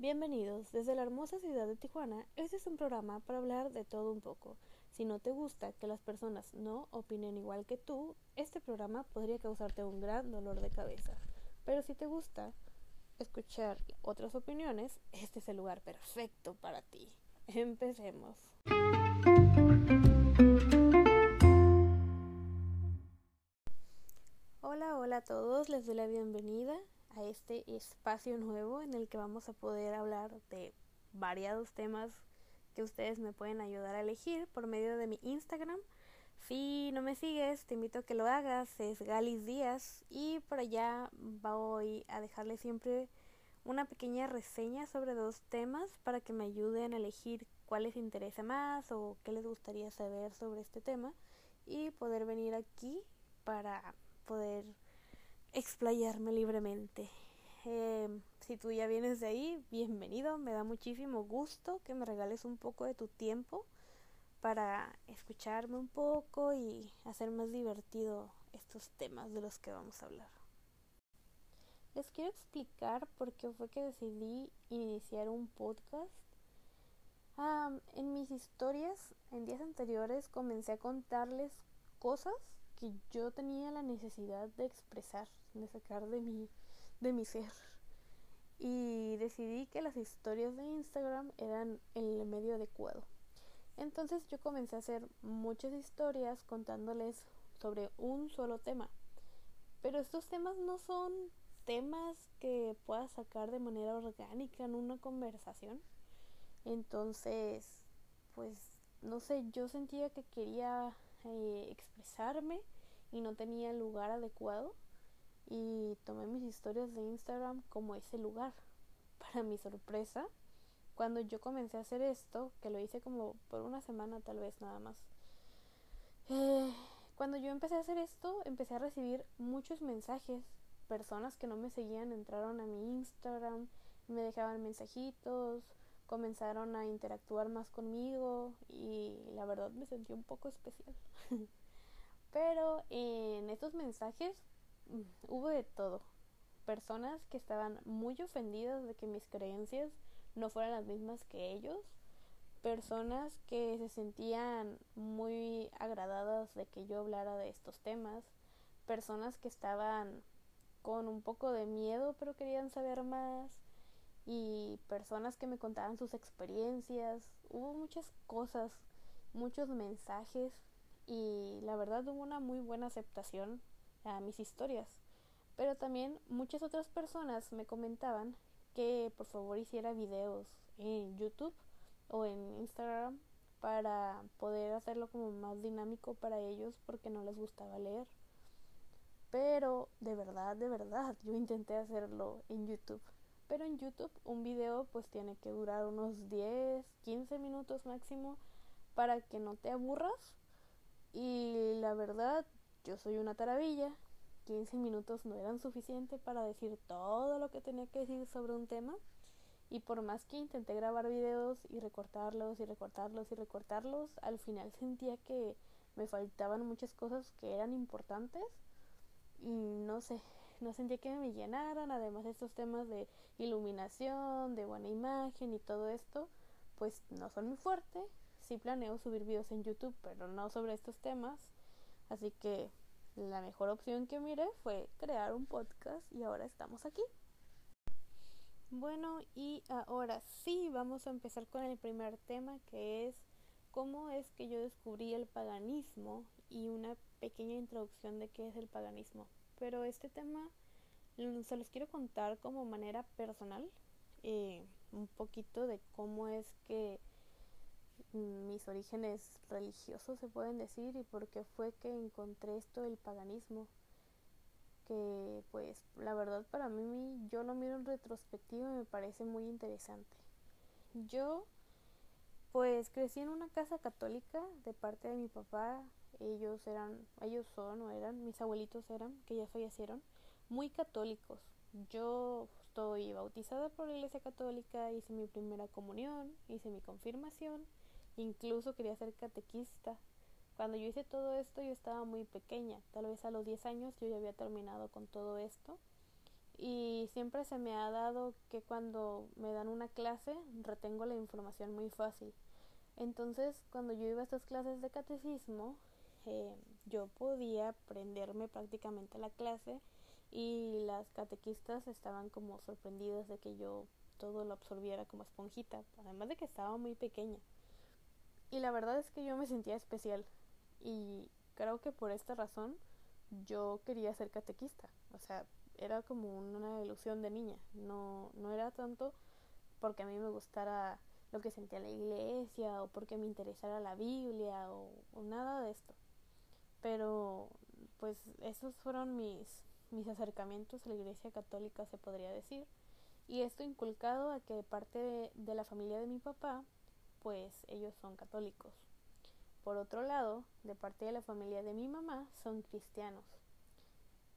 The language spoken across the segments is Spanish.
Bienvenidos desde la hermosa ciudad de Tijuana. Este es un programa para hablar de todo un poco. Si no te gusta que las personas no opinen igual que tú, este programa podría causarte un gran dolor de cabeza. Pero si te gusta escuchar otras opiniones, este es el lugar perfecto para ti. Empecemos. Hola, hola a todos, les doy la bienvenida a este espacio nuevo en el que vamos a poder hablar de variados temas que ustedes me pueden ayudar a elegir por medio de mi Instagram. Si no me sigues, te invito a que lo hagas, es Galis Díaz y por allá voy a dejarle siempre una pequeña reseña sobre dos temas para que me ayuden a elegir cuál les interesa más o qué les gustaría saber sobre este tema y poder venir aquí para poder explayarme libremente. Eh, si tú ya vienes de ahí, bienvenido. Me da muchísimo gusto que me regales un poco de tu tiempo para escucharme un poco y hacer más divertido estos temas de los que vamos a hablar. Les quiero explicar por qué fue que decidí iniciar un podcast. en mis historias, en días anteriores, comencé a contarles cosas que yo tenía la necesidad de expresar, de sacar de mi, de mi ser. Y decidí que las historias de Instagram eran el medio adecuado. Entonces yo comencé a hacer muchas historias contándoles sobre un solo tema. Pero estos temas no son temas que puedas sacar de manera orgánica en una conversación. Entonces, pues, no sé, yo sentía que quería eh, expresarme y no tenía el lugar adecuado y tomé mis historias de Instagram como ese lugar. Para mi sorpresa, cuando yo comencé a hacer esto, que lo hice como por una semana tal vez nada más, eh, cuando yo empecé a hacer esto, empecé a recibir muchos mensajes. Personas que no me seguían entraron a mi Instagram, me dejaban mensajitos, comenzaron a interactuar más conmigo y la verdad me sentí un poco especial. Pero en estos mensajes hubo de todo. Personas que estaban muy ofendidas de que mis creencias no fueran las mismas que ellos. Personas que se sentían muy agradadas de que yo hablara de estos temas. Personas que estaban con un poco de miedo pero querían saber más y personas que me contaban sus experiencias. Hubo muchas cosas, muchos mensajes y la verdad hubo una muy buena aceptación a mis historias. Pero también muchas otras personas me comentaban que por favor hiciera videos en YouTube o en Instagram para poder hacerlo como más dinámico para ellos porque no les gustaba leer. Pero de verdad, de verdad, yo intenté hacerlo en YouTube. Pero en YouTube un video pues tiene que durar unos 10, 15 minutos máximo para que no te aburras. Y la verdad, yo soy una taravilla. 15 minutos no eran suficientes para decir todo lo que tenía que decir sobre un tema. Y por más que intenté grabar videos y recortarlos y recortarlos y recortarlos, al final sentía que me faltaban muchas cosas que eran importantes. Y no sé, no sentía que me llenaran, además estos temas de iluminación, de buena imagen y todo esto, pues no son muy fuerte. Sí planeo subir videos en YouTube, pero no sobre estos temas. Así que la mejor opción que miré fue crear un podcast y ahora estamos aquí. Bueno, y ahora sí, vamos a empezar con el primer tema que es cómo es que yo descubrí el paganismo y una pequeña introducción de qué es el paganismo. Pero este tema se los quiero contar como manera personal, eh, un poquito de cómo es que mis orígenes religiosos se pueden decir y por qué fue que encontré esto del paganismo que pues la verdad para mí yo lo miro en retrospectiva y me parece muy interesante yo pues crecí en una casa católica de parte de mi papá ellos eran ellos son o eran mis abuelitos eran que ya fallecieron muy católicos. Yo estoy bautizada por la Iglesia Católica, hice mi primera comunión, hice mi confirmación, incluso quería ser catequista. Cuando yo hice todo esto yo estaba muy pequeña, tal vez a los 10 años yo ya había terminado con todo esto y siempre se me ha dado que cuando me dan una clase retengo la información muy fácil. Entonces, cuando yo iba a estas clases de catecismo, eh, yo podía aprenderme prácticamente la clase y las catequistas estaban como sorprendidas de que yo todo lo absorbiera como esponjita, además de que estaba muy pequeña. Y la verdad es que yo me sentía especial y creo que por esta razón yo quería ser catequista. O sea, era como una ilusión de niña. No, no era tanto porque a mí me gustara lo que sentía la iglesia o porque me interesara la Biblia o, nada de esto. Pero pues esos fueron mis, mis acercamientos a la iglesia católica, se podría decir. Y esto inculcado a que parte de la familia de mi papá, pues ellos son católicos. Por otro lado, de parte de la familia de mi mamá, son cristianos.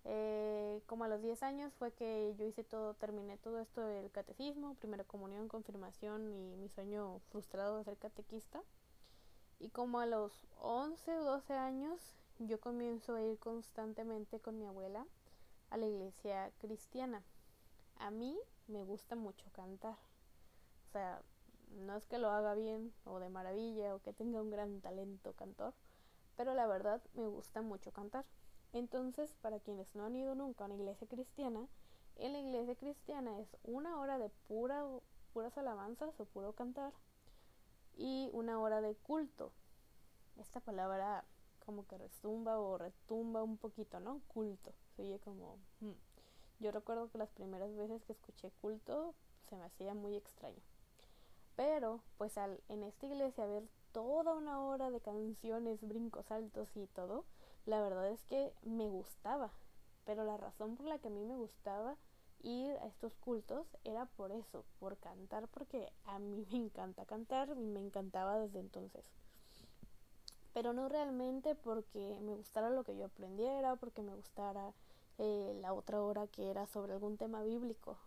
Eh, como a los 10 años fue que yo hice todo, terminé todo esto del catecismo, primera comunión, confirmación y mi sueño frustrado de ser catequista. Y como a los 11 o 12 años yo comienzo a ir constantemente con mi abuela a la iglesia cristiana. A mí me gusta mucho cantar. O sea, no es que lo haga bien o de maravilla o que tenga un gran talento cantor, pero la verdad me gusta mucho cantar. Entonces, para quienes no han ido nunca a una iglesia cristiana, en la iglesia cristiana es una hora de pura, puras alabanzas o puro cantar y una hora de culto. Esta palabra como que resumba o retumba un poquito, ¿no? Culto. Se como... Hmm. Yo recuerdo que las primeras veces que escuché culto se me hacía muy extraño. Pero, pues al en esta iglesia ver toda una hora de canciones, brincos altos y todo, la verdad es que me gustaba, pero la razón por la que a mí me gustaba ir a estos cultos era por eso, por cantar, porque a mí me encanta cantar y me encantaba desde entonces. Pero no realmente porque me gustara lo que yo aprendiera, porque me gustara eh, la otra hora que era sobre algún tema bíblico.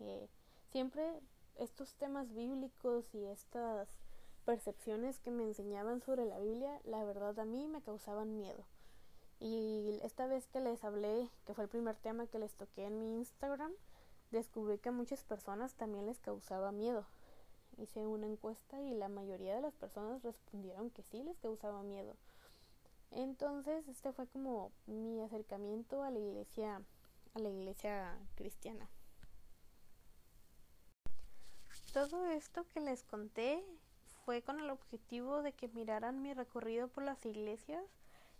Eh, siempre estos temas bíblicos y estas percepciones que me enseñaban sobre la Biblia, la verdad a mí me causaban miedo. Y esta vez que les hablé, que fue el primer tema que les toqué en mi Instagram, descubrí que a muchas personas también les causaba miedo. Hice una encuesta y la mayoría de las personas respondieron que sí les causaba miedo. Entonces, este fue como mi acercamiento a la iglesia a la iglesia cristiana. Todo esto que les conté fue con el objetivo de que miraran mi recorrido por las iglesias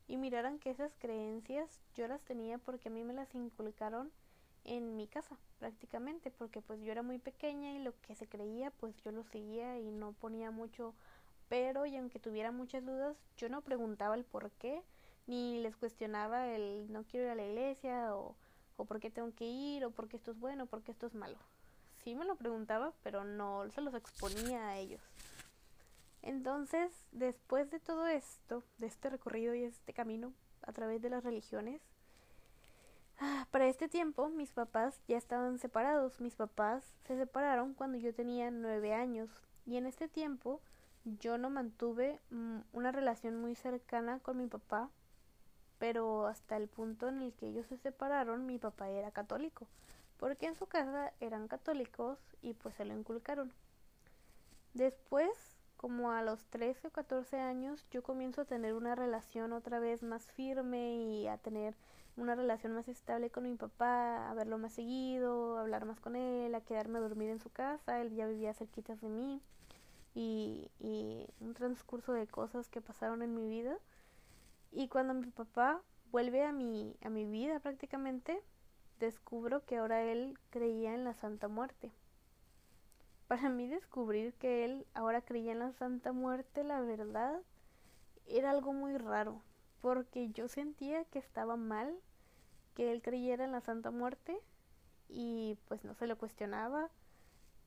y miraran que esas creencias yo las tenía porque a mí me las inculcaron en mi casa prácticamente porque pues yo era muy pequeña y lo que se creía pues yo lo seguía y no ponía mucho pero y aunque tuviera muchas dudas yo no preguntaba el por qué ni les cuestionaba el no quiero ir a la iglesia o, o por qué tengo que ir o por qué esto es bueno o por qué esto es malo sí me lo preguntaba pero no se los exponía a ellos. Entonces, después de todo esto, de este recorrido y este camino a través de las religiones, ah, para este tiempo mis papás ya estaban separados. Mis papás se separaron cuando yo tenía nueve años. Y en este tiempo yo no mantuve mm, una relación muy cercana con mi papá, pero hasta el punto en el que ellos se separaron mi papá era católico, porque en su casa eran católicos y pues se lo inculcaron. Después como a los 13 o 14 años yo comienzo a tener una relación otra vez más firme y a tener una relación más estable con mi papá, a verlo más seguido, a hablar más con él, a quedarme a dormir en su casa, él ya vivía cerquita de mí y, y un transcurso de cosas que pasaron en mi vida. Y cuando mi papá vuelve a mi, a mi vida prácticamente, descubro que ahora él creía en la Santa Muerte. Para mí descubrir que él ahora creía en la Santa Muerte, la verdad, era algo muy raro, porque yo sentía que estaba mal que él creyera en la Santa Muerte y pues no se lo cuestionaba,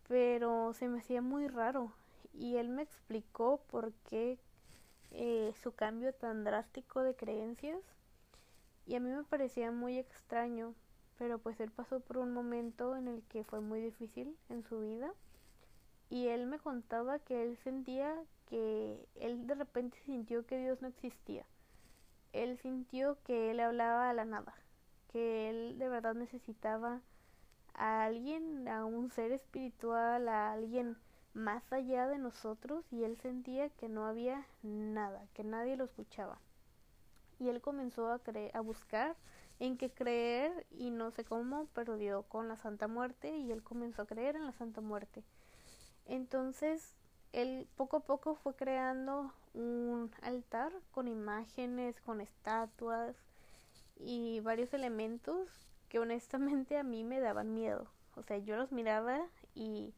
pero se me hacía muy raro. Y él me explicó por qué eh, su cambio tan drástico de creencias y a mí me parecía muy extraño, pero pues él pasó por un momento en el que fue muy difícil en su vida y él me contaba que él sentía que él de repente sintió que Dios no existía. Él sintió que él hablaba a la nada, que él de verdad necesitaba a alguien, a un ser espiritual, a alguien más allá de nosotros y él sentía que no había nada, que nadie lo escuchaba. Y él comenzó a, a buscar en qué creer y no sé cómo, pero dio con la Santa Muerte y él comenzó a creer en la Santa Muerte. Entonces, él poco a poco fue creando un altar con imágenes, con estatuas y varios elementos que honestamente a mí me daban miedo. O sea, yo los miraba y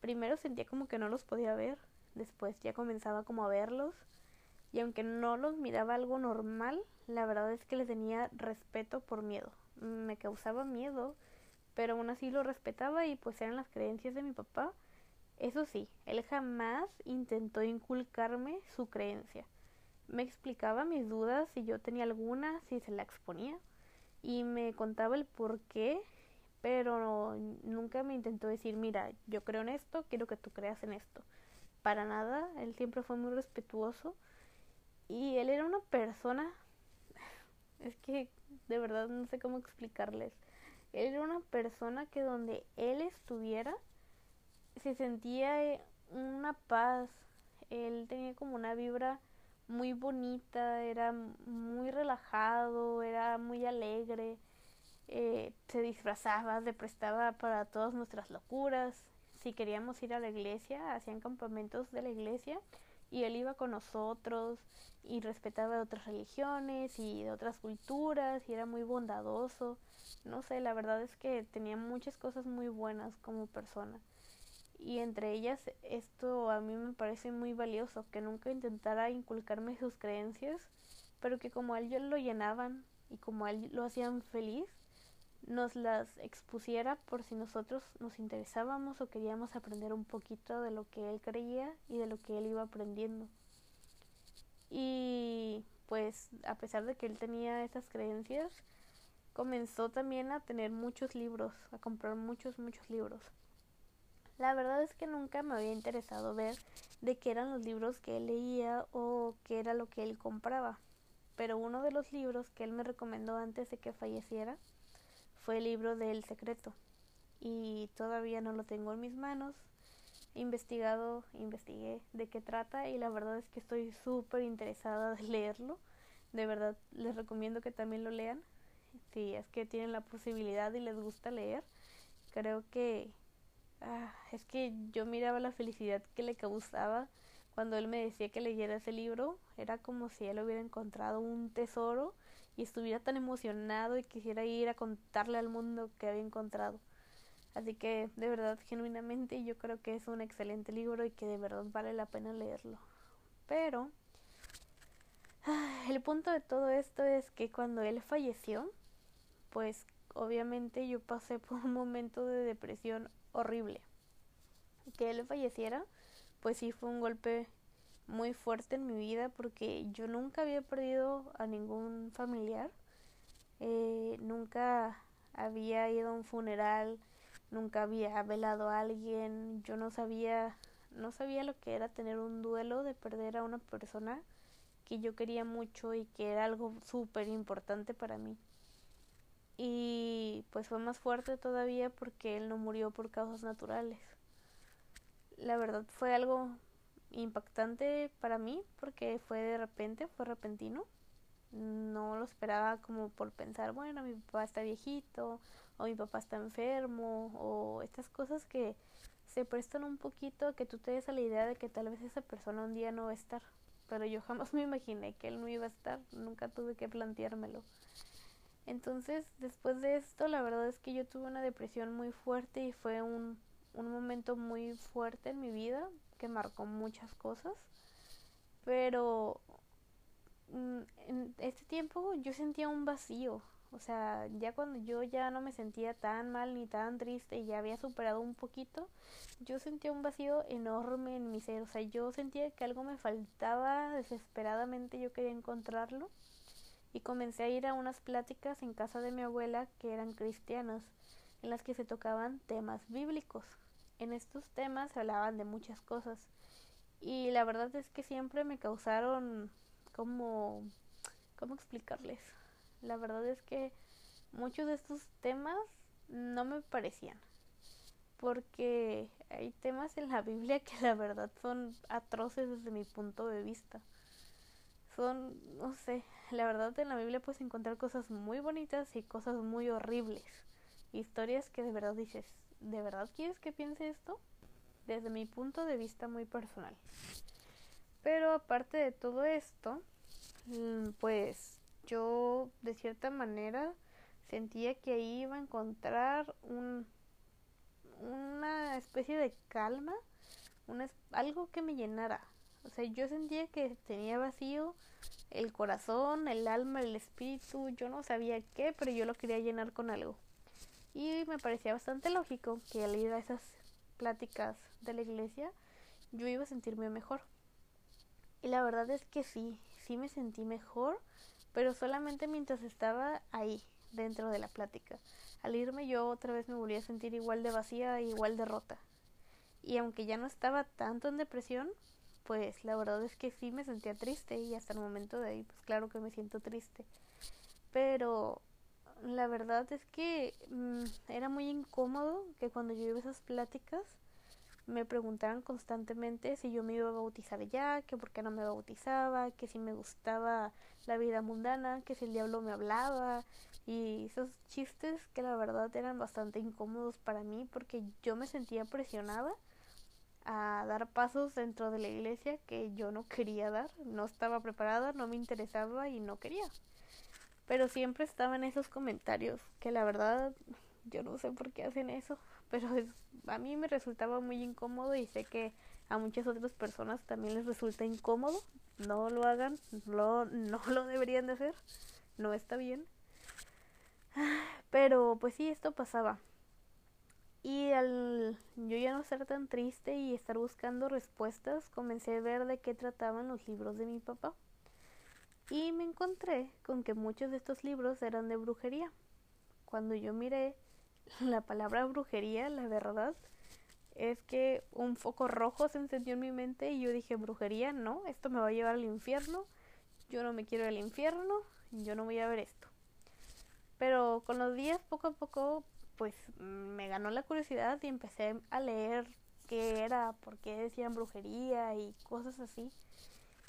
primero sentía como que no los podía ver, después ya comenzaba como a verlos y aunque no los miraba algo normal, la verdad es que les tenía respeto por miedo. Me causaba miedo, pero aún así lo respetaba y pues eran las creencias de mi papá. Eso sí, él jamás intentó inculcarme su creencia. Me explicaba mis dudas si yo tenía alguna, si se la exponía y me contaba el por qué pero nunca me intentó decir, mira, yo creo en esto, quiero que tú creas en esto. Para nada, él siempre fue muy respetuoso y él era una persona, es que de verdad no sé cómo explicarles, él era una persona que donde él estuviera se sentía una paz, él tenía como una vibra muy bonita, era muy relajado, era muy alegre eh, se disfrazaba, se prestaba para todas nuestras locuras. Si queríamos ir a la iglesia, hacían campamentos de la iglesia y él iba con nosotros y respetaba de otras religiones y de otras culturas y era muy bondadoso. No sé, la verdad es que tenía muchas cosas muy buenas como persona. Y entre ellas esto a mí me parece muy valioso, que nunca intentara inculcarme sus creencias, pero que como a él lo llenaban y como a él lo hacían feliz, nos las expusiera por si nosotros nos interesábamos o queríamos aprender un poquito de lo que él creía y de lo que él iba aprendiendo. Y pues a pesar de que él tenía esas creencias, comenzó también a tener muchos libros, a comprar muchos, muchos libros. La verdad es que nunca me había interesado ver de qué eran los libros que él leía o qué era lo que él compraba. Pero uno de los libros que él me recomendó antes de que falleciera fue el libro del secreto y todavía no lo tengo en mis manos. Investigado, investigué de qué trata y la verdad es que estoy súper interesada de leerlo. De verdad les recomiendo que también lo lean. Si es que tienen la posibilidad y les gusta leer. Creo que ah, es que yo miraba la felicidad que le causaba cuando él me decía que leyera ese libro. Era como si él hubiera encontrado un tesoro y estuviera tan emocionado y quisiera ir a contarle al mundo que había encontrado. Así que de verdad, genuinamente, yo creo que es un excelente libro y que de verdad vale la pena leerlo. Pero ah, el punto de todo esto es que cuando él falleció, pues obviamente yo pasé por un momento de depresión horrible. Que él falleciera, pues sí fue un golpe muy fuerte en mi vida porque yo nunca había perdido a ningún familiar, eh, nunca había ido a un funeral, nunca había velado a alguien, yo no sabía, no sabía lo que era tener un duelo de perder a una persona que yo quería mucho y que era algo súper importante para mí. Y pues fue más fuerte todavía porque él no murió por causas naturales. La verdad fue algo impactante para mí porque fue de repente, fue repentino. No lo esperaba como por pensar, bueno, mi papá está viejito o mi papá está enfermo o estas cosas que se prestan un poquito a que tú te des a la idea de que tal vez esa persona un día no va a estar. Pero yo jamás me imaginé que él no iba a estar, nunca tuve que planteármelo. Entonces, después de esto, la verdad es que yo tuve una depresión muy fuerte y fue un, un momento muy fuerte en mi vida que marcó muchas cosas, pero mm, en este tiempo yo sentía un vacío, o sea, ya cuando yo ya no me sentía tan mal ni tan triste y ya había superado un poquito, yo sentía un vacío enorme en mi ser, o sea, yo sentía que algo me faltaba desesperadamente, yo quería encontrarlo. Y comencé a ir a unas pláticas en casa de mi abuela que eran cristianas, en las que se tocaban temas bíblicos. En estos temas se hablaban de muchas cosas. Y la verdad es que siempre me causaron como cómo explicarles la verdad es que muchos de estos temas no me parecían. Porque hay temas en la Biblia que la verdad son atroces desde mi punto de vista. Son, no sé, la verdad en la Biblia puedes encontrar cosas muy bonitas y cosas muy horribles. Historias que de verdad dices, ¿de verdad quieres que piense esto? Desde mi punto de vista muy personal. Pero aparte de todo esto, mm, pues yo de cierta manera sentía que ahí iba a encontrar un, una especie de calma, una, algo que me llenara. O sea, yo sentía que tenía vacío el corazón, el alma, el espíritu, yo no sabía qué, pero yo lo quería llenar con algo. Y me parecía bastante lógico que al ir a esas pláticas de la iglesia, yo iba a sentirme mejor. Y la verdad es que sí, sí me sentí mejor, pero solamente mientras estaba ahí, dentro de la plática. Al irme yo otra vez me volví a sentir igual de vacía e igual de rota. Y aunque ya no estaba tanto en depresión, pues la verdad es que sí me sentía triste y hasta el momento de ahí pues claro que me siento triste. Pero la verdad es que mm, era muy incómodo que cuando yo iba a esas pláticas me preguntaran constantemente si yo me iba a bautizar ya, que por qué no me bautizaba, que si me gustaba la vida mundana, que si el diablo me hablaba, y esos chistes que la verdad eran bastante incómodos para mí porque yo me sentía presionada a dar pasos dentro de la iglesia que yo no quería dar, no estaba preparada, no me interesaba y no quería. Pero siempre estaban esos comentarios que la verdad yo no sé por qué hacen eso, pero a mí me resultaba muy incómodo y sé que a muchas otras personas también les resulta incómodo. No lo hagan, no, no lo deberían de hacer, no está bien. Pero pues sí, esto pasaba. Y al yo ya no ser tan triste y estar buscando respuestas, comencé a ver de qué trataban los libros de mi papá. Y me encontré con que muchos de estos libros eran de brujería. Cuando yo miré la palabra brujería, la verdad es que un foco rojo se encendió en mi mente y yo dije, brujería, no, esto me va a llevar al infierno, yo no me quiero al infierno, yo no voy a ver esto. Pero con los días, poco a poco, pues me ganó la curiosidad y empecé a leer qué era, por qué decían brujería y cosas así.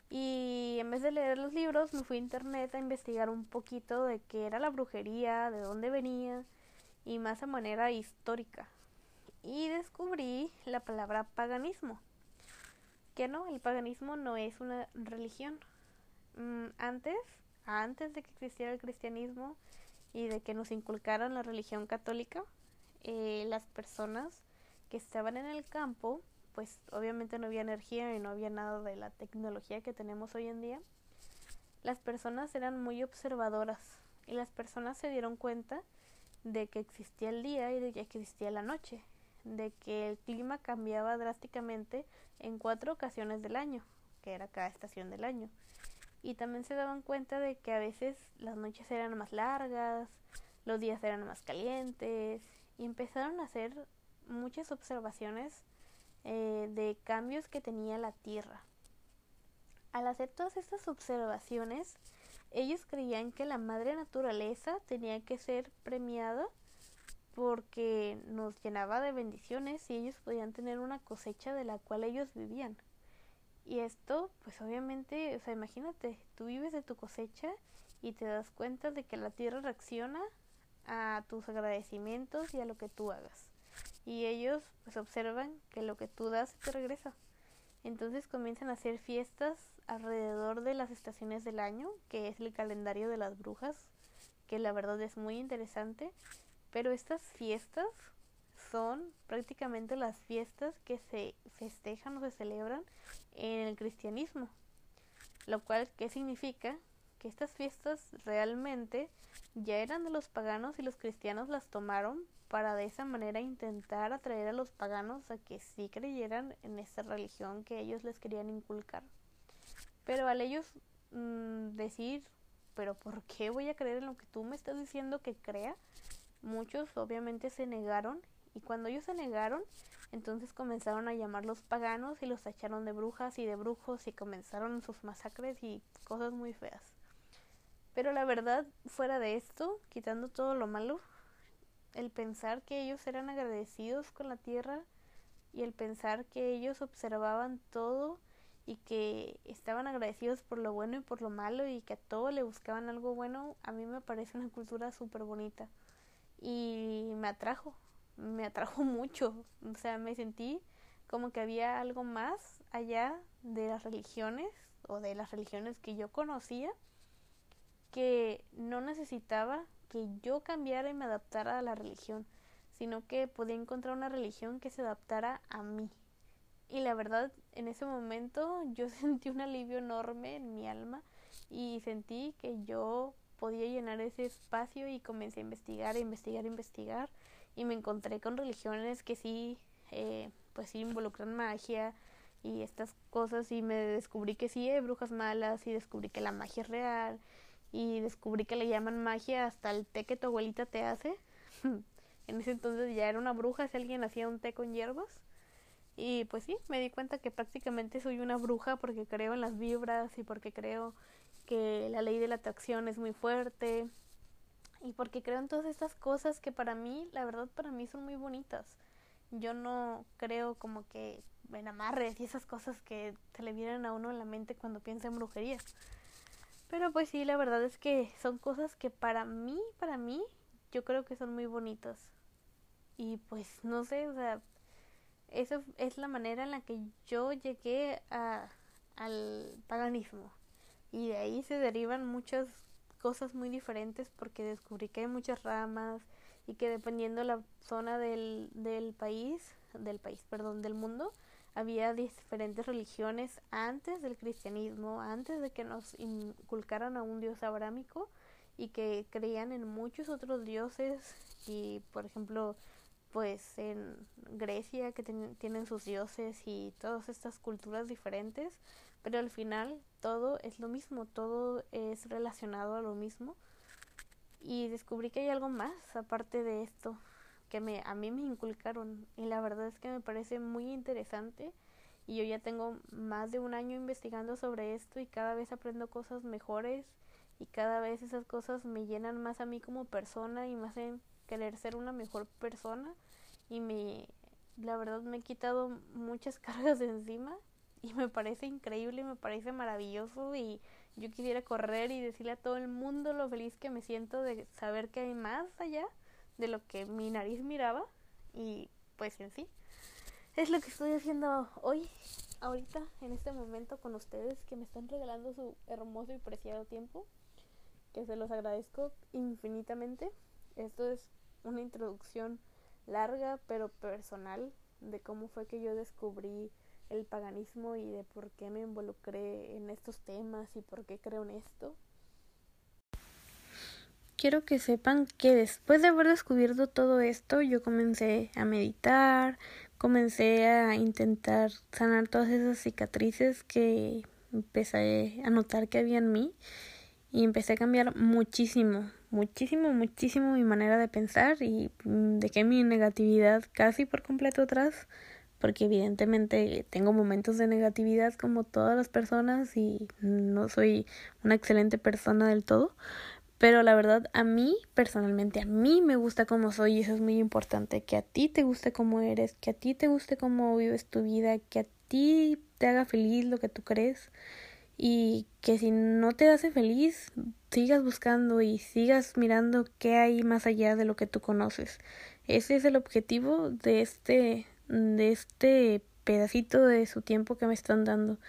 Y en vez de leer los libros, me fui a internet a investigar un poquito de qué era la brujería, de dónde venía y más a manera histórica. Y descubrí la palabra paganismo. Que no, el paganismo no es una religión. Mm, antes, antes de que existiera el cristianismo, y de que nos inculcaran la religión católica, eh, las personas que estaban en el campo, pues obviamente no había energía y no había nada de la tecnología que tenemos hoy en día, las personas eran muy observadoras y las personas se dieron cuenta de que existía el día y de que existía la noche, de que el clima cambiaba drásticamente en cuatro ocasiones del año, que era cada estación del año y también se daban cuenta de que a veces las noches eran más largas, los días eran más calientes y empezaron a hacer muchas observaciones eh, de cambios que tenía la Tierra. Al hacer todas estas observaciones, ellos creían que la madre naturaleza tenía que ser premiada porque nos llenaba de bendiciones y ellos podían tener una cosecha de la cual ellos vivían. Y esto, pues obviamente, o sea, imagínate, tú vives de tu cosecha y te das cuenta de que la tierra reacciona a tus agradecimientos y a lo que tú hagas. Y ellos pues observan que lo que tú das te regresa. Entonces comienzan a hacer fiestas alrededor de las estaciones del año, que es el calendario de las brujas, que la verdad es muy interesante. Pero estas fiestas son prácticamente las fiestas que se festejan o se celebran en el cristianismo. Lo cual, ¿qué significa? Que estas fiestas realmente ya eran de los paganos y los cristianos las tomaron para de esa manera intentar atraer a los paganos a que sí creyeran en esa religión que ellos les querían inculcar. Pero al ellos mm, decir, pero ¿por qué voy a creer en lo que tú me estás diciendo que crea? Muchos obviamente se negaron y cuando ellos se negaron, entonces comenzaron a llamarlos paganos y los tacharon de brujas y de brujos y comenzaron sus masacres y cosas muy feas. Pero la verdad, fuera de esto, quitando todo lo malo, el pensar que ellos eran agradecidos con la tierra y el pensar que ellos observaban todo y que estaban agradecidos por lo bueno y por lo malo y que a todo le buscaban algo bueno, a mí me parece una cultura súper bonita y me atrajo, me atrajo mucho, o sea, me sentí como que había algo más allá de las religiones o de las religiones que yo conocía que no necesitaba que yo cambiara y me adaptara a la religión, sino que podía encontrar una religión que se adaptara a mí. Y la verdad, en ese momento yo sentí un alivio enorme en mi alma y sentí que yo podía llenar ese espacio y comencé a investigar, a investigar, a investigar y me encontré con religiones que sí, eh, pues sí involucran magia y estas cosas y me descubrí que sí hay brujas malas y descubrí que la magia es real y descubrí que le llaman magia hasta el té que tu abuelita te hace. en ese entonces ya era una bruja si alguien hacía un té con hierbas. Y pues sí, me di cuenta que prácticamente soy una bruja porque creo en las vibras y porque creo que la ley de la atracción es muy fuerte y porque creo en todas estas cosas que para mí, la verdad para mí son muy bonitas. Yo no creo como que en amarres y esas cosas que se le vienen a uno en la mente cuando piensa en brujería. Pero pues sí, la verdad es que son cosas que para mí, para mí, yo creo que son muy bonitas. Y pues no sé, o sea, esa es la manera en la que yo llegué a, al paganismo. Y de ahí se derivan muchas cosas muy diferentes porque descubrí que hay muchas ramas y que dependiendo la zona del, del país, del país, perdón, del mundo, había diferentes religiones antes del cristianismo, antes de que nos inculcaran a un dios abrámico y que creían en muchos otros dioses y por ejemplo pues en Grecia que tienen sus dioses y todas estas culturas diferentes pero al final todo es lo mismo todo es relacionado a lo mismo. Y descubrí que hay algo más aparte de esto que me, a mí me inculcaron y la verdad es que me parece muy interesante y yo ya tengo más de un año investigando sobre esto y cada vez aprendo cosas mejores y cada vez esas cosas me llenan más a mí como persona y me hacen querer ser una mejor persona y me la verdad me he quitado muchas cargas de encima y me parece increíble, me parece maravilloso y yo quisiera correr y decirle a todo el mundo lo feliz que me siento de saber que hay más allá de lo que mi nariz miraba y pues en sí. Es lo que estoy haciendo hoy ahorita en este momento con ustedes que me están regalando su hermoso y preciado tiempo que se los agradezco infinitamente. Esto es una introducción larga pero personal de cómo fue que yo descubrí el paganismo y de por qué me involucré en estos temas y por qué creo en esto. Quiero que sepan que después de haber descubierto todo esto, yo comencé a meditar, comencé a intentar sanar todas esas cicatrices que empecé a notar que había en mí y empecé a cambiar muchísimo, muchísimo, muchísimo mi manera de pensar y dejé mi negatividad casi por completo atrás porque evidentemente tengo momentos de negatividad como todas las personas y no soy una excelente persona del todo, pero la verdad, a mí, personalmente, a mí me gusta como soy y eso es muy importante. Que a ti te guste como eres, que a ti te guste cómo vives tu vida, que a ti te haga feliz lo que tú crees y que si no te hace feliz, sigas buscando y sigas mirando qué hay más allá de lo que tú conoces. Ese es el objetivo de este, de este pedacito de su tiempo que me están dando.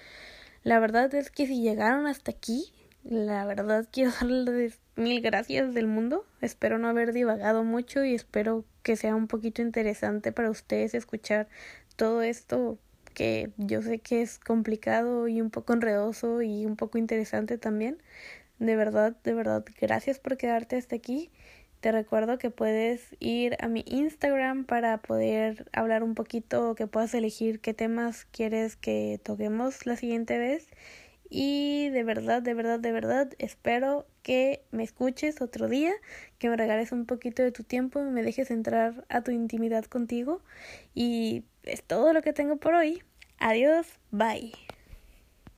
La verdad es que si llegaron hasta aquí, la verdad quiero darles mil gracias del mundo. Espero no haber divagado mucho y espero que sea un poquito interesante para ustedes escuchar todo esto que yo sé que es complicado y un poco enredoso y un poco interesante también. De verdad, de verdad, gracias por quedarte hasta aquí. Te recuerdo que puedes ir a mi Instagram para poder hablar un poquito, que puedas elegir qué temas quieres que toquemos la siguiente vez. Y de verdad, de verdad, de verdad, espero que me escuches otro día, que me regales un poquito de tu tiempo y me dejes entrar a tu intimidad contigo. Y es todo lo que tengo por hoy. Adiós, bye.